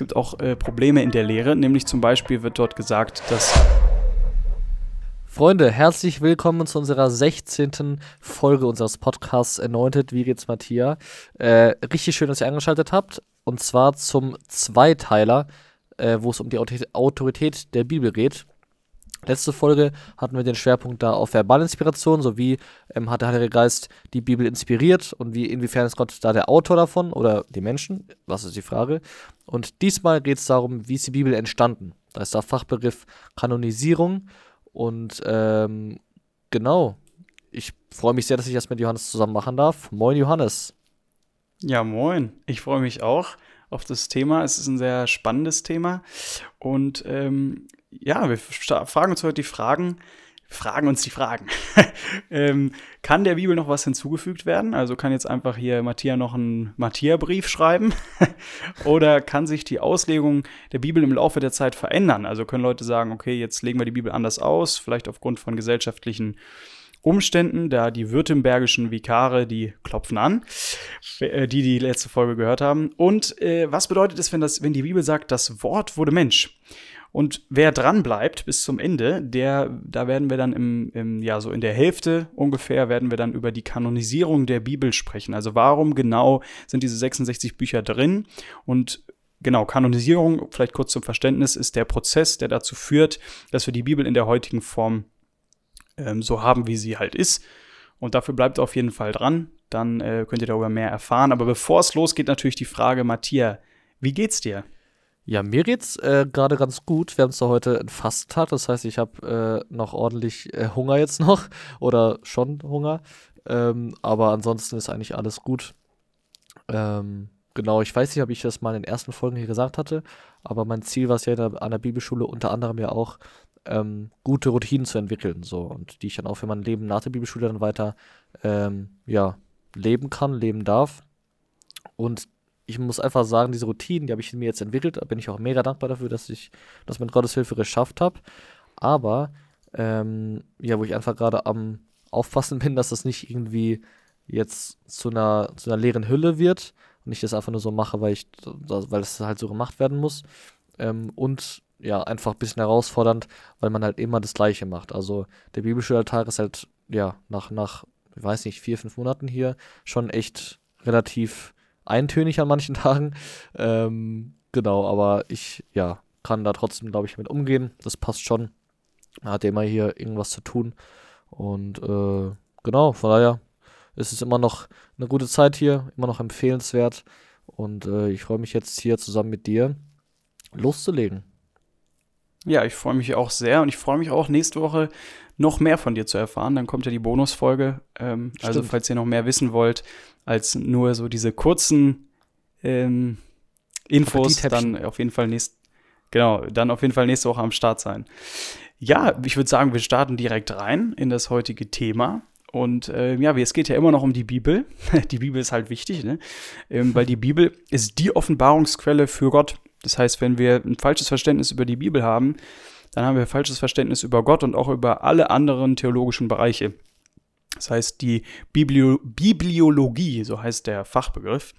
gibt auch äh, Probleme in der Lehre, nämlich zum Beispiel wird dort gesagt, dass Freunde, herzlich willkommen zu unserer 16. Folge unseres Podcasts Anointed. Wie geht's, Matthias? Äh, richtig schön, dass ihr eingeschaltet habt. Und zwar zum Zweiteiler, äh, wo es um die Autorität der Bibel geht. Letzte Folge hatten wir den Schwerpunkt da auf Verbalinspiration, sowie ähm, hat der Heilige Geist die Bibel inspiriert und wie inwiefern ist Gott da der Autor davon oder die Menschen? Was ist die Frage? Und diesmal geht es darum, wie ist die Bibel entstanden? Da ist der Fachbegriff Kanonisierung und ähm, genau, ich freue mich sehr, dass ich das mit Johannes zusammen machen darf. Moin, Johannes. Ja, moin. Ich freue mich auch auf das Thema. Es ist ein sehr spannendes Thema. Und ähm, ja, wir fragen uns heute die Fragen, fragen uns die Fragen. ähm, kann der Bibel noch was hinzugefügt werden? Also kann jetzt einfach hier Matthias noch einen Matthias-Brief schreiben? Oder kann sich die Auslegung der Bibel im Laufe der Zeit verändern? Also können Leute sagen, okay, jetzt legen wir die Bibel anders aus, vielleicht aufgrund von gesellschaftlichen Umständen, da die württembergischen Vikare, die klopfen an, äh, die die letzte Folge gehört haben. Und äh, was bedeutet es, wenn, das, wenn die Bibel sagt, das Wort wurde Mensch? Und wer dran bleibt bis zum Ende, der, da werden wir dann im, im, ja, so in der Hälfte ungefähr, werden wir dann über die Kanonisierung der Bibel sprechen. Also warum genau sind diese 66 Bücher drin? Und genau, Kanonisierung, vielleicht kurz zum Verständnis, ist der Prozess, der dazu führt, dass wir die Bibel in der heutigen Form ähm, so haben, wie sie halt ist. Und dafür bleibt auf jeden Fall dran. Dann äh, könnt ihr darüber mehr erfahren. Aber bevor es losgeht, natürlich die Frage, Matthias, wie geht's dir? Ja, mir geht's äh, gerade ganz gut. Wir haben zwar heute einen Fasttag, das heißt, ich habe äh, noch ordentlich äh, Hunger jetzt noch oder schon Hunger. Ähm, aber ansonsten ist eigentlich alles gut. Ähm, genau, ich weiß nicht, ob ich das mal in den ersten Folgen hier gesagt hatte, aber mein Ziel war es ja der, an der Bibelschule unter anderem ja auch, ähm, gute Routinen zu entwickeln, so und die ich dann auch für mein Leben nach der Bibelschule dann weiter ähm, ja, leben kann, leben darf. Und ich muss einfach sagen, diese Routinen, die habe ich mir jetzt entwickelt. Da bin ich auch mega dankbar dafür, dass ich das mit Gottes Hilfe geschafft habe. Aber, ähm, ja, wo ich einfach gerade am Aufpassen bin, dass das nicht irgendwie jetzt zu einer, zu einer leeren Hülle wird und ich das einfach nur so mache, weil ich, weil es halt so gemacht werden muss. Ähm, und ja, einfach ein bisschen herausfordernd, weil man halt immer das Gleiche macht. Also der Bibelschulalltag ist halt, ja, nach, nach, ich weiß nicht, vier, fünf Monaten hier schon echt relativ eintönig an manchen Tagen. Ähm, genau, aber ich, ja, kann da trotzdem, glaube ich, mit umgehen. Das passt schon. Er hat immer hier irgendwas zu tun. Und äh, genau, von daher ist es immer noch eine gute Zeit hier, immer noch empfehlenswert. Und äh, ich freue mich jetzt hier zusammen mit dir loszulegen. Ja, ich freue mich auch sehr und ich freue mich auch nächste Woche noch mehr von dir zu erfahren. Dann kommt ja die Bonusfolge. Ähm, also falls ihr noch mehr wissen wollt als nur so diese kurzen ähm, Infos, dann auf jeden Fall nächst, genau, dann auf jeden Fall nächste Woche am Start sein. Ja, ich würde sagen, wir starten direkt rein in das heutige Thema. Und äh, ja, es geht ja immer noch um die Bibel. die Bibel ist halt wichtig, ne? Ähm, weil die Bibel ist die Offenbarungsquelle für Gott. Das heißt, wenn wir ein falsches Verständnis über die Bibel haben, dann haben wir ein falsches Verständnis über Gott und auch über alle anderen theologischen Bereiche. Das heißt, die Biblio Bibliologie, so heißt der Fachbegriff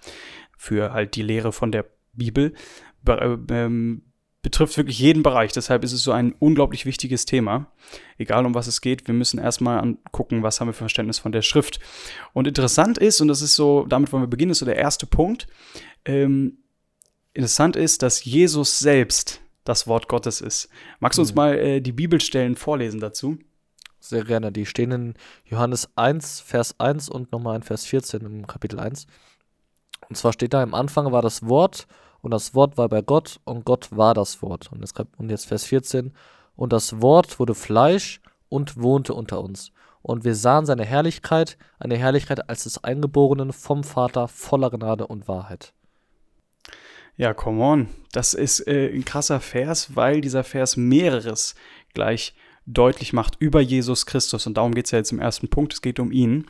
für halt die Lehre von der Bibel, be ähm, betrifft wirklich jeden Bereich. Deshalb ist es so ein unglaublich wichtiges Thema. Egal um was es geht, wir müssen erstmal angucken, was haben wir für Verständnis von der Schrift. Und interessant ist, und das ist so, damit wollen wir beginnen, ist so der erste Punkt, ähm, interessant ist, dass Jesus selbst das Wort Gottes ist. Magst du uns mhm. mal äh, die Bibelstellen vorlesen dazu? Sehr gerne. Die stehen in Johannes 1, Vers 1 und nochmal in Vers 14 im Kapitel 1. Und zwar steht da, im Anfang war das Wort und das Wort war bei Gott und Gott war das Wort. Und jetzt, und jetzt Vers 14. Und das Wort wurde Fleisch und wohnte unter uns. Und wir sahen seine Herrlichkeit, eine Herrlichkeit als des Eingeborenen vom Vater voller Gnade und Wahrheit. Ja, come on. Das ist äh, ein krasser Vers, weil dieser Vers mehreres gleich deutlich macht über Jesus Christus. Und darum geht es ja jetzt im ersten Punkt. Es geht um ihn.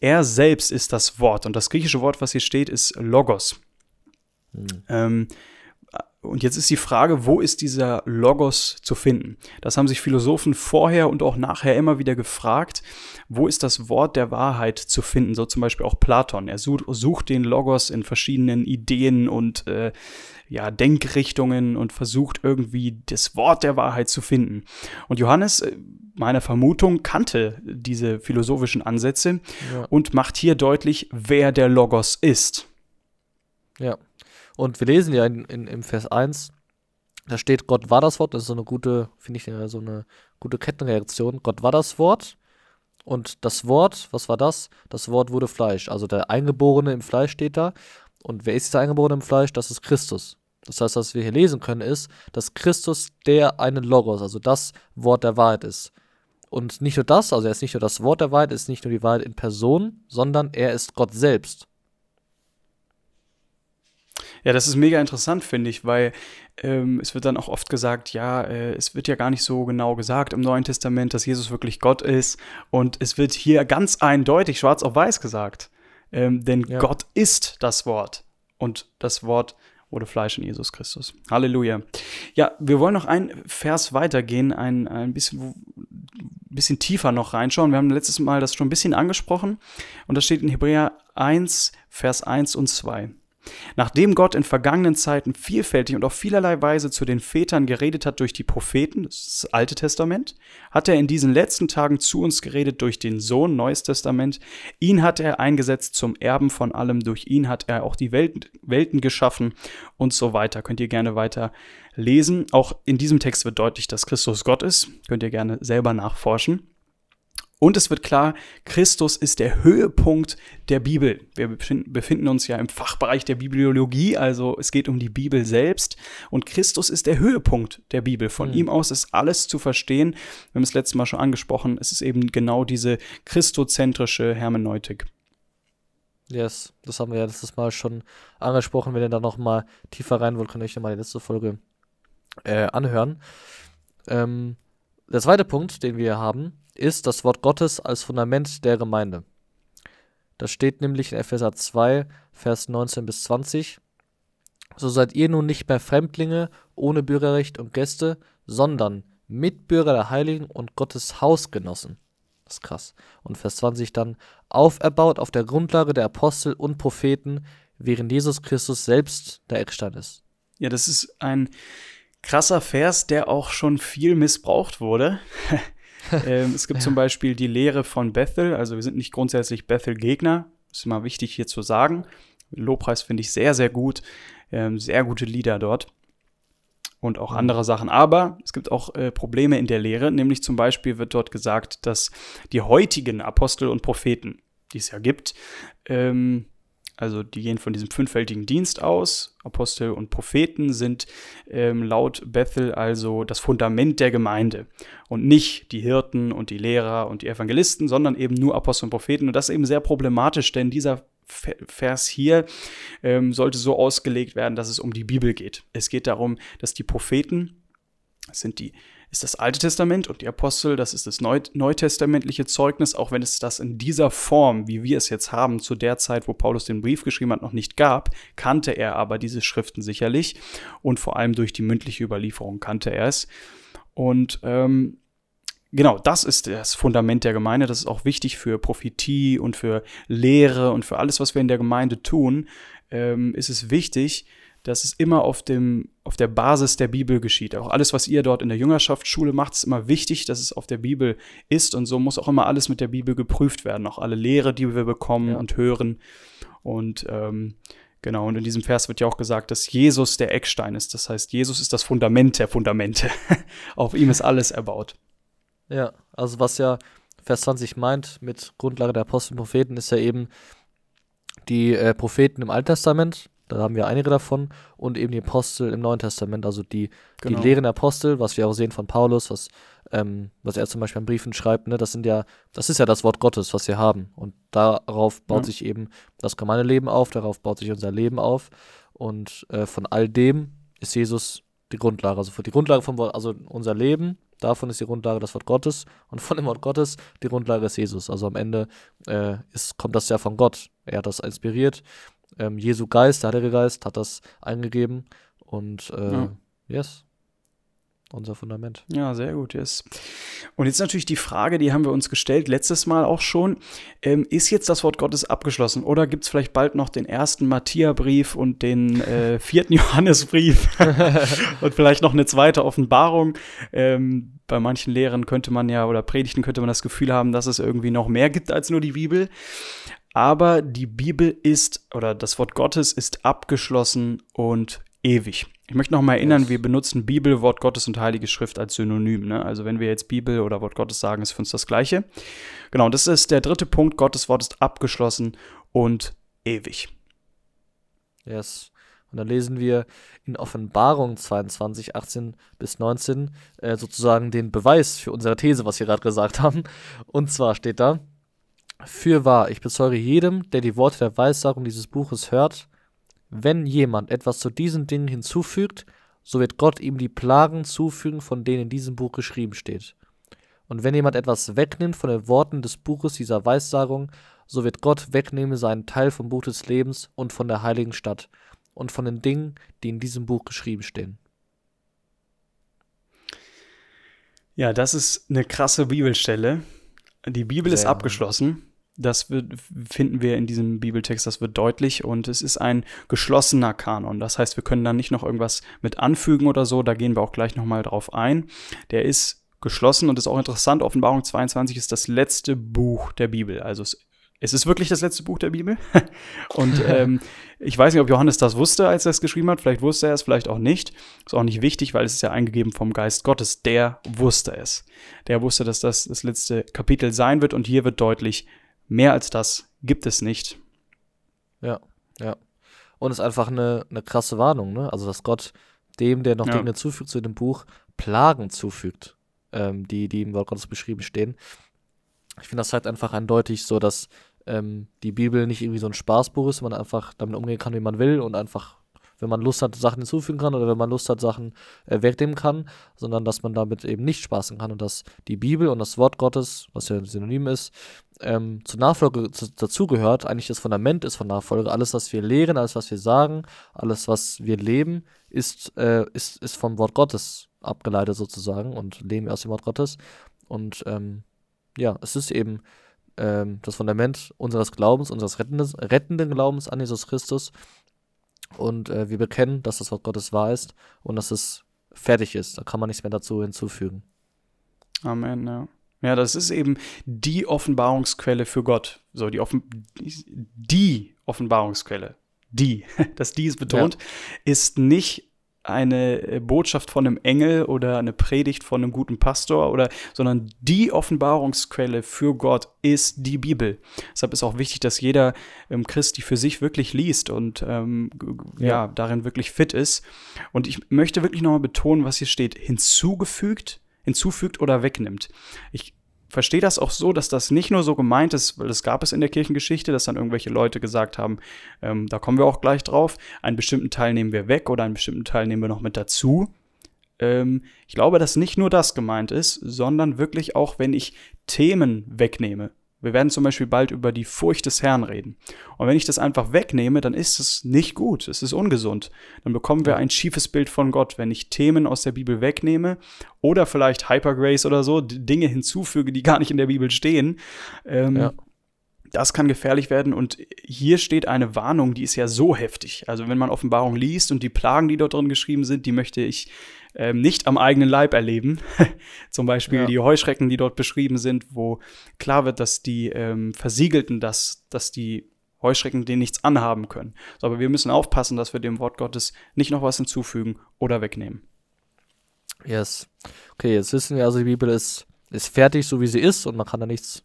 Er selbst ist das Wort. Und das griechische Wort, was hier steht, ist Logos. Mhm. Ähm, und jetzt ist die Frage, wo ist dieser Logos zu finden? Das haben sich Philosophen vorher und auch nachher immer wieder gefragt. Wo ist das Wort der Wahrheit zu finden? So zum Beispiel auch Platon. Er sucht, sucht den Logos in verschiedenen Ideen und äh, ja, Denkrichtungen und versucht irgendwie das Wort der Wahrheit zu finden. Und Johannes, äh, meiner Vermutung, kannte diese philosophischen Ansätze ja. und macht hier deutlich, wer der Logos ist. Ja. Und wir lesen ja in, in, im Vers 1, da steht, Gott war das Wort. Das ist so eine gute, finde ich, so eine gute Kettenreaktion. Gott war das Wort. Und das Wort, was war das? Das Wort wurde Fleisch. Also der Eingeborene im Fleisch steht da. Und wer ist der Eingeborene im Fleisch? Das ist Christus. Das heißt, was wir hier lesen können, ist, dass Christus der eine Logos, also das Wort der Wahrheit ist. Und nicht nur das, also er ist nicht nur das Wort der Wahrheit, ist nicht nur die Wahrheit in Person, sondern er ist Gott selbst. Ja, das ist mega interessant, finde ich, weil ähm, es wird dann auch oft gesagt, ja, äh, es wird ja gar nicht so genau gesagt im Neuen Testament, dass Jesus wirklich Gott ist. Und es wird hier ganz eindeutig schwarz auf weiß gesagt. Ähm, denn ja. Gott ist das Wort. Und das Wort wurde Fleisch in Jesus Christus. Halleluja. Ja, wir wollen noch ein Vers weitergehen, ein, ein bisschen, bisschen tiefer noch reinschauen. Wir haben letztes Mal das schon ein bisschen angesprochen. Und das steht in Hebräer 1, Vers 1 und 2. Nachdem Gott in vergangenen Zeiten vielfältig und auf vielerlei Weise zu den Vätern geredet hat durch die Propheten, das, ist das Alte Testament, hat er in diesen letzten Tagen zu uns geredet durch den Sohn, Neues Testament. Ihn hat er eingesetzt zum Erben von allem, durch ihn hat er auch die Welt, Welten geschaffen und so weiter. Könnt ihr gerne weiter lesen. Auch in diesem Text wird deutlich, dass Christus Gott ist. Könnt ihr gerne selber nachforschen. Und es wird klar, Christus ist der Höhepunkt der Bibel. Wir befinden uns ja im Fachbereich der Bibliologie, also es geht um die Bibel selbst. Und Christus ist der Höhepunkt der Bibel. Von mhm. ihm aus ist alles zu verstehen. Wir haben es letztes Mal schon angesprochen. Es ist eben genau diese christozentrische Hermeneutik. Yes, das haben wir ja letztes Mal schon angesprochen. Wenn ihr da noch mal tiefer rein wollt, könnt ihr euch ja mal die letzte Folge äh, anhören. Ähm, der zweite Punkt, den wir haben, ist das Wort Gottes als Fundament der Gemeinde. Das steht nämlich in Epheser 2, Vers 19 bis 20. So seid ihr nun nicht mehr Fremdlinge ohne Bürgerrecht und Gäste, sondern Mitbürger der Heiligen und Gottes Hausgenossen. Das ist krass. Und Vers 20 dann, auferbaut auf der Grundlage der Apostel und Propheten, während Jesus Christus selbst der Eckstein ist. Ja, das ist ein krasser Vers, der auch schon viel missbraucht wurde. ähm, es gibt ja. zum Beispiel die Lehre von Bethel, also wir sind nicht grundsätzlich Bethel-Gegner, ist immer wichtig hier zu sagen. Lobpreis finde ich sehr, sehr gut, ähm, sehr gute Lieder dort und auch andere Sachen. Aber es gibt auch äh, Probleme in der Lehre, nämlich zum Beispiel wird dort gesagt, dass die heutigen Apostel und Propheten, die es ja gibt, ähm, also die gehen von diesem fünffältigen Dienst aus. Apostel und Propheten sind ähm, laut Bethel also das Fundament der Gemeinde und nicht die Hirten und die Lehrer und die Evangelisten, sondern eben nur Apostel und Propheten. Und das ist eben sehr problematisch, denn dieser Vers hier ähm, sollte so ausgelegt werden, dass es um die Bibel geht. Es geht darum, dass die Propheten, das sind die ist das Alte Testament und die Apostel, das ist das Neu neutestamentliche Zeugnis, auch wenn es das in dieser Form, wie wir es jetzt haben, zu der Zeit, wo Paulus den Brief geschrieben hat, noch nicht gab, kannte er aber diese Schriften sicherlich und vor allem durch die mündliche Überlieferung kannte er es. Und ähm, genau, das ist das Fundament der Gemeinde. Das ist auch wichtig für Prophetie und für Lehre und für alles, was wir in der Gemeinde tun. Ähm, ist es wichtig, dass es immer auf, dem, auf der Basis der Bibel geschieht. Auch alles, was ihr dort in der Jüngerschaftsschule macht, ist immer wichtig, dass es auf der Bibel ist. Und so muss auch immer alles mit der Bibel geprüft werden. Auch alle Lehre, die wir bekommen ja. und hören. Und ähm, genau, und in diesem Vers wird ja auch gesagt, dass Jesus der Eckstein ist. Das heißt, Jesus ist das Fundament der Fundamente. auf ihm ist alles erbaut. Ja, also was ja Vers 20 meint mit Grundlage der Apostel und Propheten, ist ja eben die äh, Propheten im Alten Testament, da haben wir einige davon. Und eben die Apostel im Neuen Testament, also die, genau. die lehren Apostel, was wir auch sehen von Paulus, was, ähm, was er zum Beispiel in Briefen schreibt, ne, das sind ja, das ist ja das Wort Gottes, was wir haben. Und darauf baut ja. sich eben das Gemeindeleben auf, darauf baut sich unser Leben auf. Und äh, von all dem ist Jesus die Grundlage. Also für die Grundlage vom Wort, also unser Leben, davon ist die Grundlage das Wort Gottes und von dem Wort Gottes die Grundlage ist Jesus. Also am Ende äh, ist, kommt das ja von Gott. Er hat das inspiriert ähm, Jesu Geist, der Heilige Geist, hat das eingegeben Und äh, ja. yes, unser Fundament. Ja, sehr gut, yes. Und jetzt natürlich die Frage, die haben wir uns gestellt, letztes Mal auch schon. Ähm, ist jetzt das Wort Gottes abgeschlossen oder gibt es vielleicht bald noch den ersten Matthäa-Brief und den äh, vierten Johannesbrief und vielleicht noch eine zweite Offenbarung? Ähm, bei manchen Lehren könnte man ja oder Predigten könnte man das Gefühl haben, dass es irgendwie noch mehr gibt als nur die Bibel. Aber die Bibel ist oder das Wort Gottes ist abgeschlossen und ewig. Ich möchte noch mal erinnern, wir benutzen Bibel, Wort Gottes und Heilige Schrift als Synonym. Ne? Also wenn wir jetzt Bibel oder Wort Gottes sagen, ist für uns das Gleiche. Genau, das ist der dritte Punkt. Gottes Wort ist abgeschlossen und ewig. Yes. Und dann lesen wir in Offenbarung 22, 18 bis 19 äh, sozusagen den Beweis für unsere These, was wir gerade gesagt haben. Und zwar steht da, für wahr, ich bezeuge jedem, der die Worte der Weissagung dieses Buches hört wenn jemand etwas zu diesen Dingen hinzufügt, so wird Gott ihm die Plagen zufügen, von denen in diesem Buch geschrieben steht. Und wenn jemand etwas wegnimmt von den Worten des Buches dieser Weissagung, so wird Gott wegnehmen seinen Teil vom Buch des Lebens und von der heiligen Stadt und von den Dingen, die in diesem Buch geschrieben stehen. Ja, das ist eine krasse Bibelstelle. Die Bibel Sehr ist abgeschlossen. Das wird, finden wir in diesem Bibeltext, das wird deutlich und es ist ein geschlossener Kanon. Das heißt, wir können da nicht noch irgendwas mit anfügen oder so, da gehen wir auch gleich nochmal drauf ein. Der ist geschlossen und ist auch interessant. Offenbarung 22 ist das letzte Buch der Bibel. Also es, es ist wirklich das letzte Buch der Bibel. und ähm, ich weiß nicht, ob Johannes das wusste, als er es geschrieben hat. Vielleicht wusste er es, vielleicht auch nicht. Ist auch nicht wichtig, weil es ist ja eingegeben vom Geist Gottes. Der wusste es. Der wusste, dass das das letzte Kapitel sein wird und hier wird deutlich, Mehr als das gibt es nicht. Ja, ja. Und es ist einfach eine, eine krasse Warnung, ne? Also, dass Gott dem, der noch ja. Dinge zufügt zu dem Buch, Plagen zufügt, ähm, die, die im Wort Gottes beschrieben stehen. Ich finde, das zeigt einfach eindeutig so, dass ähm, die Bibel nicht irgendwie so ein Spaßbuch ist, man einfach damit umgehen kann, wie man will und einfach wenn man Lust hat, Sachen hinzufügen kann oder wenn man Lust hat, Sachen äh, wegnehmen kann, sondern dass man damit eben nicht spaßen kann und dass die Bibel und das Wort Gottes, was ja ein Synonym ist, ähm, zur Nachfolge zu, dazugehört, eigentlich das Fundament ist von Nachfolge. Alles, was wir lehren, alles, was wir sagen, alles, was wir leben, ist, äh, ist, ist vom Wort Gottes abgeleitet sozusagen und leben aus dem Wort Gottes. Und ähm, ja, es ist eben ähm, das Fundament unseres Glaubens, unseres rettenden, rettenden Glaubens an Jesus Christus. Und äh, wir bekennen, dass das Wort Gottes wahr ist und dass es fertig ist. Da kann man nichts mehr dazu hinzufügen. Amen, ja. Ja, das ist eben die Offenbarungsquelle für Gott. So, die, Offen die Offenbarungsquelle. Die, das die ist betont, ja. ist nicht eine Botschaft von einem Engel oder eine Predigt von einem guten Pastor oder, sondern die Offenbarungsquelle für Gott ist die Bibel. Deshalb ist auch wichtig, dass jeder ähm, Christ die für sich wirklich liest und ähm, ja. ja. darin wirklich fit ist. Und ich möchte wirklich nochmal betonen, was hier steht: hinzugefügt, hinzufügt oder wegnimmt. Ich verstehe das auch so, dass das nicht nur so gemeint ist, weil das gab es in der Kirchengeschichte, dass dann irgendwelche Leute gesagt haben, ähm, da kommen wir auch gleich drauf, einen bestimmten Teil nehmen wir weg oder einen bestimmten Teil nehmen wir noch mit dazu. Ähm, ich glaube, dass nicht nur das gemeint ist, sondern wirklich auch, wenn ich Themen wegnehme. Wir werden zum Beispiel bald über die Furcht des Herrn reden. Und wenn ich das einfach wegnehme, dann ist es nicht gut, es ist ungesund. Dann bekommen wir ein schiefes Bild von Gott, wenn ich Themen aus der Bibel wegnehme oder vielleicht Hypergrace oder so, Dinge hinzufüge, die gar nicht in der Bibel stehen. Ähm, ja. Das kann gefährlich werden und hier steht eine Warnung, die ist ja so heftig. Also wenn man Offenbarung liest und die Plagen, die dort drin geschrieben sind, die möchte ich ähm, nicht am eigenen Leib erleben. Zum Beispiel ja. die Heuschrecken, die dort beschrieben sind, wo klar wird, dass die ähm, Versiegelten, dass, dass die Heuschrecken denen nichts anhaben können. So, aber wir müssen aufpassen, dass wir dem Wort Gottes nicht noch was hinzufügen oder wegnehmen. Yes. Okay, jetzt wissen wir also, die Bibel ist, ist fertig, so wie sie ist, und man kann da nichts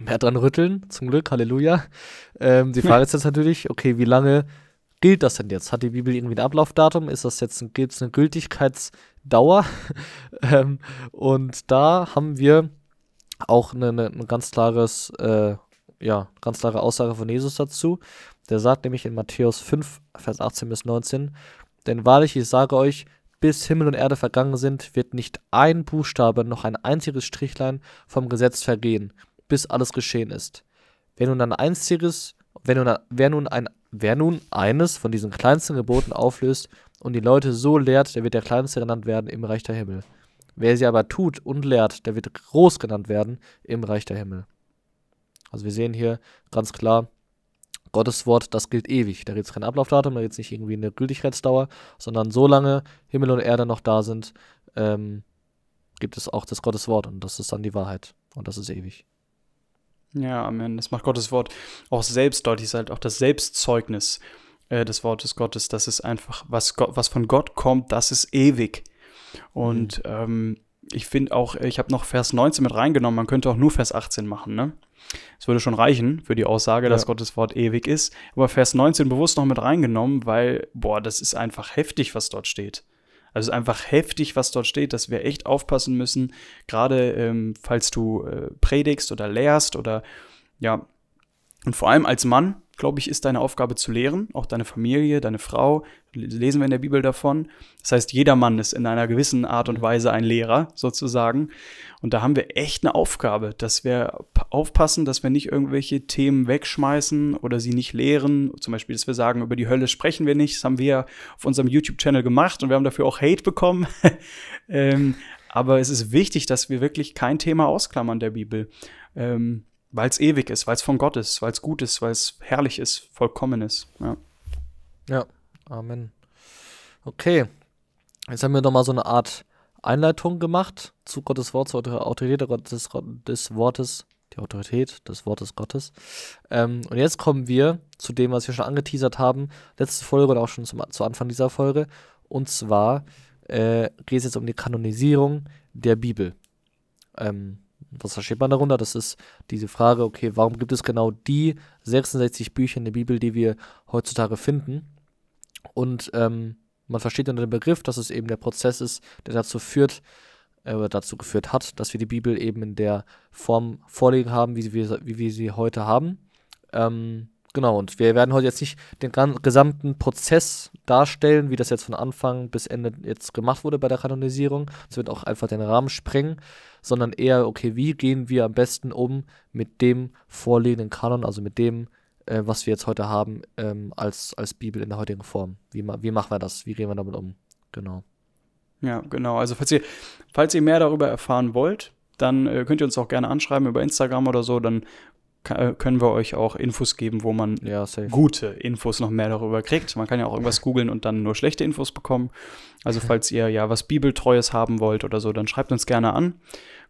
mehr dran rütteln. Zum Glück, Halleluja. Ähm, die Frage ist jetzt natürlich, okay, wie lange gilt das denn jetzt? Hat die Bibel irgendwie ein Ablaufdatum? Ist das jetzt ein, gibt's eine Gültigkeitsdauer? ähm, und da haben wir auch eine, eine, ein ganz klares, äh, ja, ganz klare Aussage von Jesus dazu. Der sagt nämlich in Matthäus 5, Vers 18 bis 19, denn wahrlich, ich sage euch, bis Himmel und Erde vergangen sind, wird nicht ein Buchstabe noch ein einziges Strichlein vom Gesetz vergehen, bis alles geschehen ist. Wer nun ein einziges, wenn nun, wer nun ein Wer nun eines von diesen kleinsten Geboten auflöst und die Leute so lehrt, der wird der Kleinste genannt werden im Reich der Himmel. Wer sie aber tut und lehrt, der wird groß genannt werden im Reich der Himmel. Also wir sehen hier ganz klar, Gottes Wort, das gilt ewig. Da gibt es kein Ablaufdatum, da gibt es nicht irgendwie eine Gültigkeitsdauer, sondern solange Himmel und Erde noch da sind, ähm, gibt es auch das Gottes Wort und das ist dann die Wahrheit und das ist ewig. Ja, Amen. Das macht Gottes Wort auch selbst deutlich, ist halt auch das Selbstzeugnis äh, des Wortes Gottes. Das ist einfach, was, Gott, was von Gott kommt, das ist ewig. Und mhm. ähm, ich finde auch, ich habe noch Vers 19 mit reingenommen, man könnte auch nur Vers 18 machen, ne? Es würde schon reichen für die Aussage, ja. dass Gottes Wort ewig ist. Aber Vers 19 bewusst noch mit reingenommen, weil, boah, das ist einfach heftig, was dort steht. Also es ist einfach heftig, was dort steht, dass wir echt aufpassen müssen, gerade ähm, falls du äh, predigst oder lehrst oder ja, und vor allem als Mann, glaube ich, ist deine Aufgabe zu lehren, auch deine Familie, deine Frau, lesen wir in der Bibel davon. Das heißt, jeder Mann ist in einer gewissen Art und Weise ein Lehrer, sozusagen. Und da haben wir echt eine Aufgabe, dass wir aufpassen, dass wir nicht irgendwelche Themen wegschmeißen oder sie nicht lehren. Zum Beispiel, dass wir sagen, über die Hölle sprechen wir nicht. Das haben wir auf unserem YouTube-Channel gemacht und wir haben dafür auch Hate bekommen. ähm, aber es ist wichtig, dass wir wirklich kein Thema ausklammern der Bibel. Ähm, weil es ewig ist, weil es von Gott ist, weil es gut ist, weil es herrlich ist, vollkommen ist. Ja. ja, Amen. Okay, jetzt haben wir noch mal so eine Art Einleitung gemacht zu Gottes Wort, zur Autorität des, des Wortes, die Autorität des Wortes Gottes. Ähm, und jetzt kommen wir zu dem, was wir schon angeteasert haben, letzte Folge oder auch schon zum, zu Anfang dieser Folge. Und zwar äh, geht es jetzt um die Kanonisierung der Bibel. Ähm, was versteht man darunter? Das ist diese Frage, okay, warum gibt es genau die 66 Bücher in der Bibel, die wir heutzutage finden? Und ähm, man versteht unter dem Begriff, dass es eben der Prozess ist, der dazu führt, äh, dazu geführt hat, dass wir die Bibel eben in der Form vorliegen haben, wie wir, wie wir sie heute haben. Ähm, Genau, und wir werden heute jetzt nicht den gesamten Prozess darstellen, wie das jetzt von Anfang bis Ende jetzt gemacht wurde bei der Kanonisierung. Es wird auch einfach den Rahmen sprengen, sondern eher, okay, wie gehen wir am besten um mit dem vorliegenden Kanon, also mit dem, äh, was wir jetzt heute haben, ähm, als, als Bibel in der heutigen Form. Wie, wie machen wir das? Wie gehen wir damit um? Genau. Ja, genau. Also, falls ihr, falls ihr mehr darüber erfahren wollt, dann äh, könnt ihr uns auch gerne anschreiben über Instagram oder so. Dann können wir euch auch Infos geben, wo man ja, gute Infos noch mehr darüber kriegt. Man kann ja auch irgendwas googeln und dann nur schlechte Infos bekommen. Also falls ihr ja was Bibeltreues haben wollt oder so, dann schreibt uns gerne an.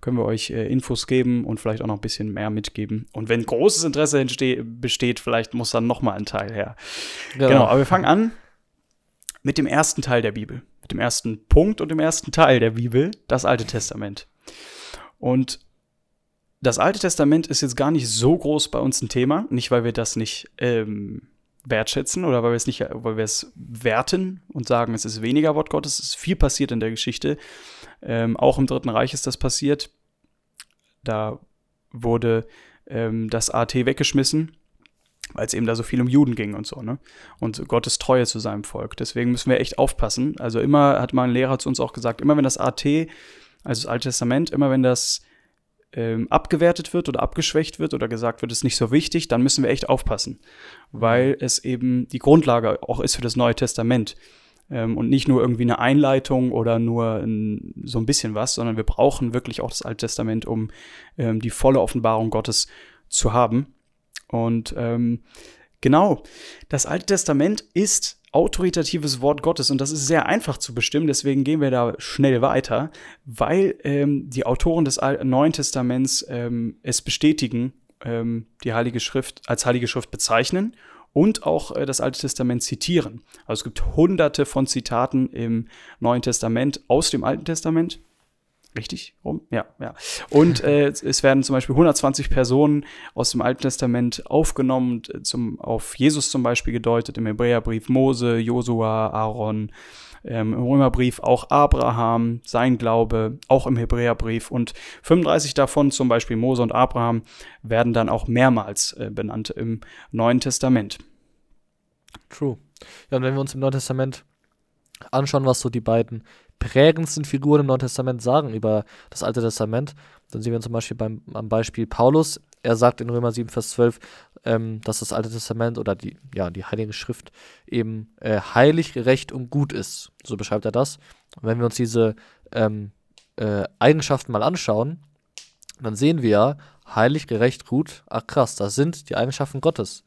Können wir euch äh, Infos geben und vielleicht auch noch ein bisschen mehr mitgeben. Und wenn großes Interesse besteht, vielleicht muss dann noch mal ein Teil her. Ja. Genau, aber wir fangen an mit dem ersten Teil der Bibel. Mit dem ersten Punkt und dem ersten Teil der Bibel, das Alte Testament. Und das Alte Testament ist jetzt gar nicht so groß bei uns ein Thema, nicht weil wir das nicht ähm, wertschätzen oder weil wir es nicht, weil wir es werten und sagen, es ist weniger Wort Gottes, es ist viel passiert in der Geschichte. Ähm, auch im Dritten Reich ist das passiert. Da wurde ähm, das AT weggeschmissen, weil es eben da so viel um Juden ging und so, ne? Und Gottes Treue zu seinem Volk. Deswegen müssen wir echt aufpassen. Also immer hat mal ein Lehrer zu uns auch gesagt, immer wenn das AT, also das Alte Testament, immer wenn das ähm, abgewertet wird oder abgeschwächt wird oder gesagt wird, ist nicht so wichtig, dann müssen wir echt aufpassen, weil es eben die Grundlage auch ist für das Neue Testament. Ähm, und nicht nur irgendwie eine Einleitung oder nur ein, so ein bisschen was, sondern wir brauchen wirklich auch das Alte Testament, um ähm, die volle Offenbarung Gottes zu haben. Und ähm, genau, das Alte Testament ist autoritatives Wort Gottes und das ist sehr einfach zu bestimmen, deswegen gehen wir da schnell weiter, weil ähm, die Autoren des Neuen Testaments ähm, es bestätigen, ähm, die Heilige Schrift als Heilige Schrift bezeichnen und auch äh, das Alte Testament zitieren. Also es gibt hunderte von Zitaten im Neuen Testament aus dem Alten Testament Richtig rum? Ja, ja. Und äh, es werden zum Beispiel 120 Personen aus dem Alten Testament aufgenommen, äh, zum, auf Jesus zum Beispiel gedeutet, im Hebräerbrief Mose, Josua, Aaron, ähm, im Römerbrief auch Abraham, sein Glaube, auch im Hebräerbrief. Und 35 davon, zum Beispiel Mose und Abraham, werden dann auch mehrmals äh, benannt im Neuen Testament. True. Ja, und wenn wir uns im Neuen Testament anschauen, was so die beiden prägendsten Figuren im Neuen Testament sagen über das Alte Testament, dann sehen wir zum Beispiel beim, am Beispiel Paulus er sagt in Römer 7, Vers 12, ähm, dass das Alte Testament oder die, ja, die Heilige Schrift eben äh, heilig, gerecht und gut ist. So beschreibt er das. Und wenn wir uns diese ähm, äh, Eigenschaften mal anschauen, dann sehen wir ja, heilig, gerecht, gut, ach krass, das sind die Eigenschaften Gottes.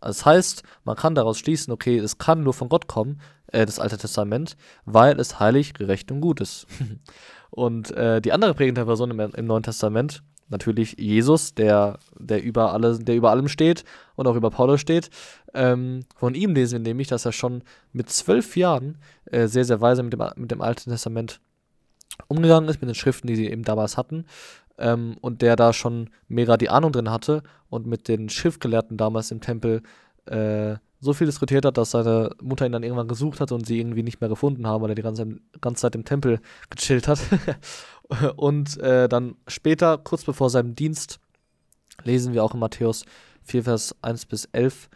Das heißt, man kann daraus schließen, okay, es kann nur von Gott kommen, äh, das Alte Testament, weil es heilig, gerecht und gut ist. und äh, die andere prägende Person im, im, Neuen Testament, natürlich Jesus, der, der, über alle, der über allem steht und auch über Paulus steht. Ähm, von ihm lesen wir nämlich, dass er schon mit zwölf Jahren äh, sehr, sehr weise mit dem, mit dem Alten Testament umgegangen ist, mit den Schriften, die sie eben damals hatten. Ähm, und der da schon mega die Ahnung drin hatte und mit den Schriftgelehrten damals im Tempel äh, so viel diskutiert hat, dass seine Mutter ihn dann irgendwann gesucht hat und sie irgendwie nicht mehr gefunden haben, weil er die ganze, ganze Zeit im Tempel gechillt hat. und äh, dann später, kurz bevor seinem Dienst, lesen wir auch in Matthäus 4, Vers 1 bis 11,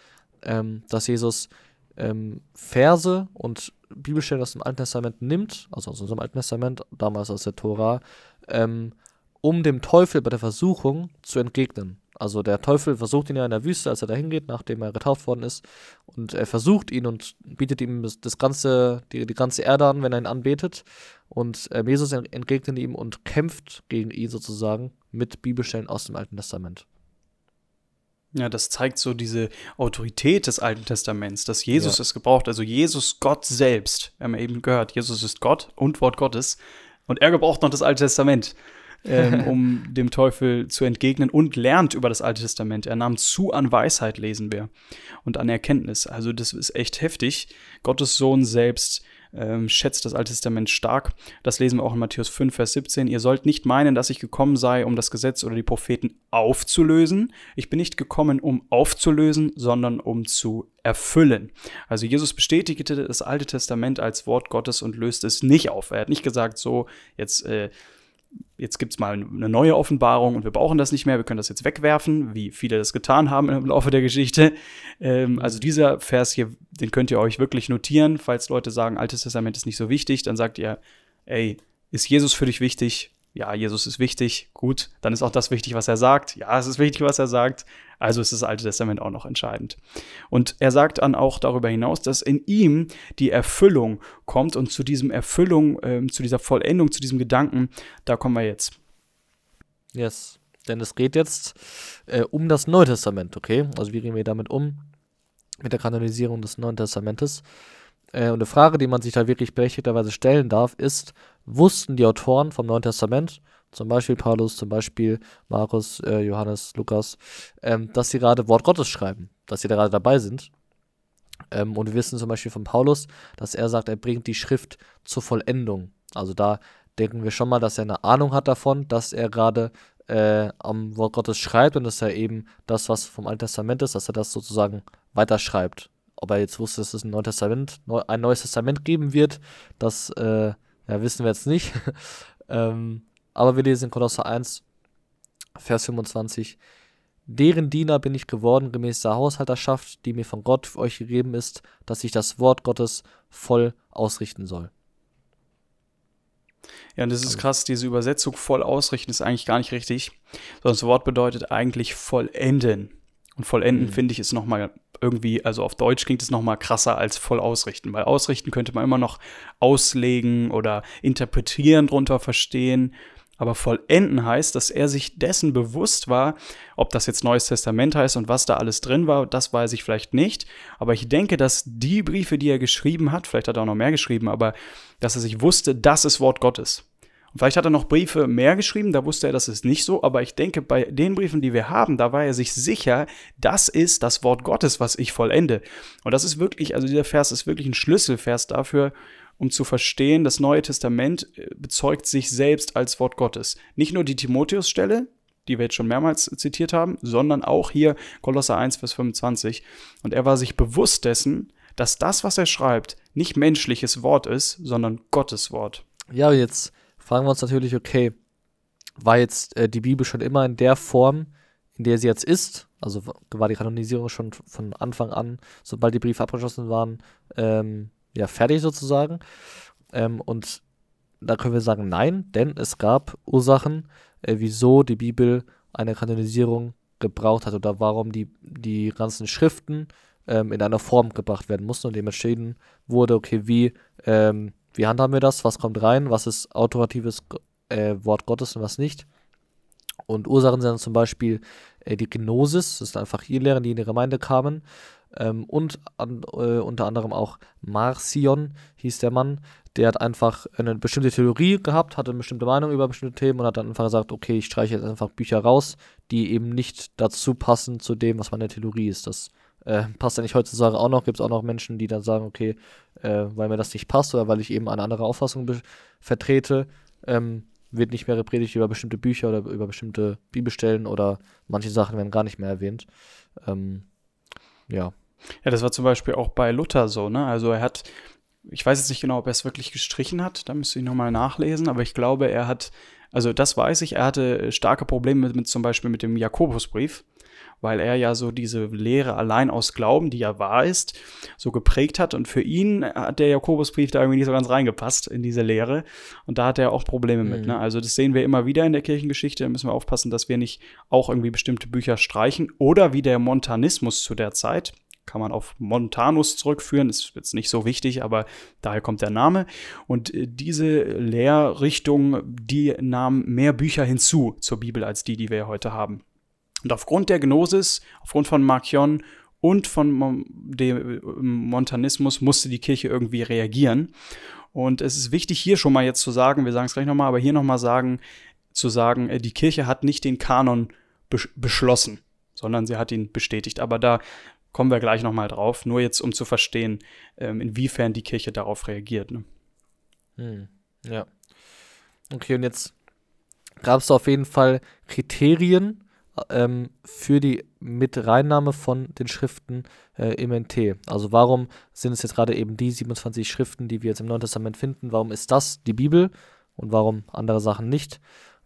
ähm, dass Jesus ähm, Verse und Bibelstellen aus dem Alten Testament nimmt, also aus unserem Alten Testament, damals aus der Tora, ähm, um dem Teufel bei der Versuchung zu entgegnen. Also der Teufel versucht ihn ja in der Wüste, als er da hingeht, nachdem er getauft worden ist. Und er versucht ihn und bietet ihm das, das ganze, die, die ganze Erde an, wenn er ihn anbetet. Und äh, Jesus entgegnet ihm und kämpft gegen ihn sozusagen mit Bibelstellen aus dem Alten Testament. Ja, das zeigt so diese Autorität des Alten Testaments, dass Jesus ja. es gebraucht, also Jesus Gott selbst. Wir haben ja eben gehört, Jesus ist Gott und Wort Gottes. Und er gebraucht noch das Alte Testament ähm, um dem Teufel zu entgegnen und lernt über das Alte Testament. Er nahm zu an Weisheit, lesen wir, und an Erkenntnis. Also das ist echt heftig. Gottes Sohn selbst ähm, schätzt das Alte Testament stark. Das lesen wir auch in Matthäus 5, Vers 17. Ihr sollt nicht meinen, dass ich gekommen sei, um das Gesetz oder die Propheten aufzulösen. Ich bin nicht gekommen, um aufzulösen, sondern um zu erfüllen. Also Jesus bestätigte das Alte Testament als Wort Gottes und löst es nicht auf. Er hat nicht gesagt, so, jetzt äh, jetzt gibt es mal eine neue Offenbarung und wir brauchen das nicht mehr, wir können das jetzt wegwerfen, wie viele das getan haben im Laufe der Geschichte. Ähm, also dieser Vers hier, den könnt ihr euch wirklich notieren, falls Leute sagen, Altes Testament ist nicht so wichtig, dann sagt ihr, ey, ist Jesus für dich wichtig? Ja, Jesus ist wichtig, gut, dann ist auch das wichtig, was er sagt. Ja, es ist wichtig, was er sagt. Also ist das Alte Testament auch noch entscheidend. Und er sagt dann auch darüber hinaus, dass in ihm die Erfüllung kommt und zu diesem Erfüllung, äh, zu dieser Vollendung, zu diesem Gedanken, da kommen wir jetzt. Yes, denn es geht jetzt äh, um das Neue Testament, okay? Also wie gehen wir damit um? Mit der Kanonisierung des Neuen Testamentes. Äh, und eine Frage, die man sich da wirklich berechtigterweise stellen darf, ist, wussten die Autoren vom Neuen Testament, zum Beispiel Paulus, zum Beispiel Markus, äh, Johannes, Lukas, ähm, dass sie gerade Wort Gottes schreiben, dass sie da gerade dabei sind. Ähm, und wir wissen zum Beispiel von Paulus, dass er sagt, er bringt die Schrift zur Vollendung. Also da denken wir schon mal, dass er eine Ahnung hat davon, dass er gerade äh, am Wort Gottes schreibt und dass er eben das, was vom Alten Testament ist, dass er das sozusagen weiterschreibt. Ob er jetzt wusste, dass es ein, Neues Testament, ein neues Testament geben wird, das äh, ja, wissen wir jetzt nicht. ähm, aber wir lesen in Kolosser 1, Vers 25. Deren Diener bin ich geworden gemäß der Haushalterschaft, die mir von Gott für euch gegeben ist, dass ich das Wort Gottes voll ausrichten soll. Ja, und das ist also krass, diese Übersetzung voll ausrichten ist eigentlich gar nicht richtig, sondern das Wort bedeutet eigentlich vollenden. Und vollenden, mhm. finde ich, ist nochmal irgendwie, also auf Deutsch klingt es nochmal krasser als voll ausrichten, weil ausrichten könnte man immer noch auslegen oder interpretieren drunter verstehen. Aber vollenden heißt, dass er sich dessen bewusst war, ob das jetzt Neues Testament heißt und was da alles drin war, das weiß ich vielleicht nicht. Aber ich denke, dass die Briefe, die er geschrieben hat, vielleicht hat er auch noch mehr geschrieben, aber dass er sich wusste, das ist Wort Gottes. Und vielleicht hat er noch Briefe mehr geschrieben, da wusste er, das ist nicht so, aber ich denke, bei den Briefen, die wir haben, da war er sich sicher, das ist das Wort Gottes, was ich vollende. Und das ist wirklich, also dieser Vers ist wirklich ein Schlüsselvers dafür, um zu verstehen, das Neue Testament äh, bezeugt sich selbst als Wort Gottes. Nicht nur die Timotheus-Stelle, die wir jetzt schon mehrmals zitiert haben, sondern auch hier Kolosser 1, Vers 25. Und er war sich bewusst dessen, dass das, was er schreibt, nicht menschliches Wort ist, sondern Gottes Wort. Ja, jetzt fragen wir uns natürlich, okay, war jetzt äh, die Bibel schon immer in der Form, in der sie jetzt ist? Also war die Kanonisierung schon von Anfang an, sobald die Briefe abgeschlossen waren, ähm, ja, fertig sozusagen? Ähm, und da können wir sagen, nein, denn es gab Ursachen, äh, wieso die Bibel eine Kanonisierung gebraucht hat oder warum die, die ganzen Schriften ähm, in einer Form gebracht werden mussten und dem entschieden wurde, okay, wie, ähm, wie handhaben wir das, was kommt rein, was ist autoratives äh, Wort Gottes und was nicht. Und Ursachen sind zum Beispiel äh, die Gnosis, das sind einfach Irrlehren, die in die Gemeinde kamen. Ähm, und an, äh, unter anderem auch Marcion hieß der Mann, der hat einfach eine bestimmte Theorie gehabt, hatte eine bestimmte Meinung über bestimmte Themen und hat dann einfach gesagt, okay, ich streiche jetzt einfach Bücher raus, die eben nicht dazu passen zu dem, was meine Theorie ist. Das äh, passt ja nicht heutzutage auch noch, gibt es auch noch Menschen, die dann sagen, okay, äh, weil mir das nicht passt oder weil ich eben eine andere Auffassung vertrete, ähm, wird nicht mehr gepredigt über bestimmte Bücher oder über bestimmte Bibelstellen oder manche Sachen werden gar nicht mehr erwähnt. Ähm, ja. Ja, das war zum Beispiel auch bei Luther so, ne? Also er hat, ich weiß jetzt nicht genau, ob er es wirklich gestrichen hat, da müsste ich nochmal nachlesen, aber ich glaube, er hat, also das weiß ich, er hatte starke Probleme mit, mit zum Beispiel mit dem Jakobusbrief weil er ja so diese Lehre allein aus Glauben, die ja wahr ist, so geprägt hat. Und für ihn hat der Jakobusbrief da irgendwie nicht so ganz reingepasst in diese Lehre. Und da hat er auch Probleme mhm. mit. Ne? Mhm. Also das sehen wir immer wieder in der Kirchengeschichte. Da müssen wir aufpassen, dass wir nicht auch irgendwie bestimmte Bücher streichen. Oder wie der Montanismus zu der Zeit, kann man auf Montanus zurückführen, ist jetzt nicht so wichtig, aber daher kommt der Name. Und äh, diese Lehrrichtung, die nahm mehr Bücher hinzu zur Bibel als die, die wir heute haben. Und aufgrund der Gnosis, aufgrund von Markion und von dem Montanismus musste die Kirche irgendwie reagieren. Und es ist wichtig, hier schon mal jetzt zu sagen, wir sagen es gleich nochmal, aber hier nochmal sagen, zu sagen, äh, die Kirche hat nicht den Kanon beschlossen, sondern sie hat ihn bestätigt. Aber da kommen wir gleich nochmal drauf, nur jetzt um zu verstehen, ähm, inwiefern die Kirche darauf reagiert. Ne? Hm, ja. Okay, und jetzt gab es auf jeden Fall Kriterien, ähm, für die Mitreinnahme von den Schriften äh, im NT. Also warum sind es jetzt gerade eben die 27 Schriften, die wir jetzt im Neuen Testament finden? Warum ist das die Bibel und warum andere Sachen nicht?